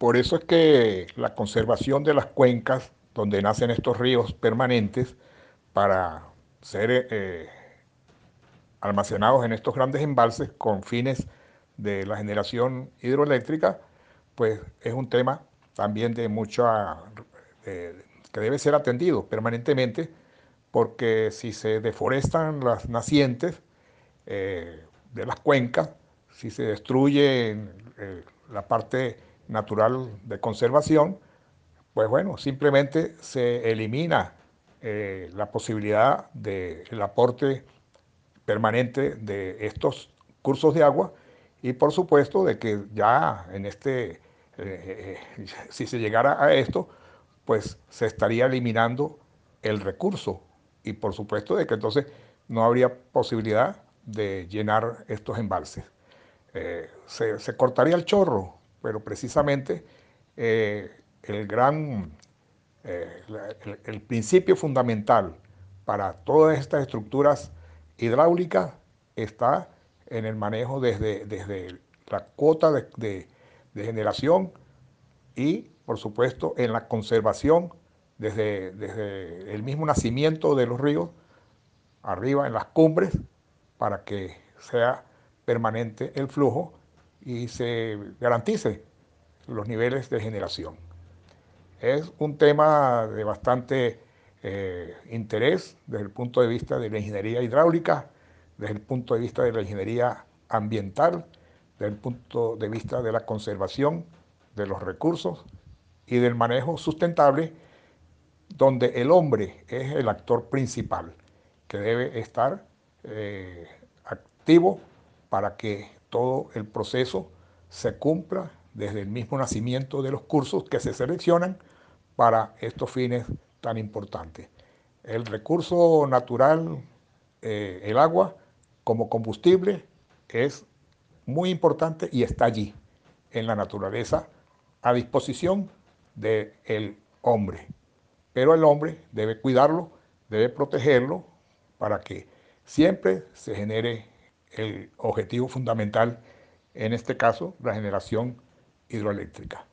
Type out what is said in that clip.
Por eso es que la conservación de las cuencas donde nacen estos ríos permanentes para ser eh, almacenados en estos grandes embalses con fines de la generación hidroeléctrica, pues es un tema también de mucha, eh, que debe ser atendido permanentemente, porque si se deforestan las nacientes eh, de las cuencas, si se destruye eh, la parte natural de conservación, pues bueno, simplemente se elimina la posibilidad del aporte permanente de estos cursos de agua y por supuesto de que ya en este, eh, eh, si se llegara a esto, pues se estaría eliminando el recurso y por supuesto de que entonces no habría posibilidad de llenar estos embalses. Eh, se, cortaría el chorro, pero precisamente el gran, el principio fundamental para todas estas estructuras hidráulicas está en el manejo desde, desde la cuota de, generación y, por supuesto, en la conservación desde, desde el mismo nacimiento de los ríos, arriba en las cumbres, para que sea permanente el flujo y se garantice los niveles de generación. Es un tema de bastante eh, interés desde el punto de vista de la ingeniería hidráulica, desde el punto de vista de la ingeniería ambiental, desde el punto de vista de la conservación de los recursos y del manejo sustentable, donde el hombre es el actor principal, que debe estar eh, activo para que todo el proceso se cumpla desde el mismo nacimiento de los cursos que se seleccionan para estos fines tan importantes. El recurso natural, eh, el agua, como combustible es muy importante y está allí, en la naturaleza, a disposición del hombre. Pero el hombre debe cuidarlo, debe protegerlo para que siempre se genere el objetivo fundamental, en este caso, la generación hidroeléctrica.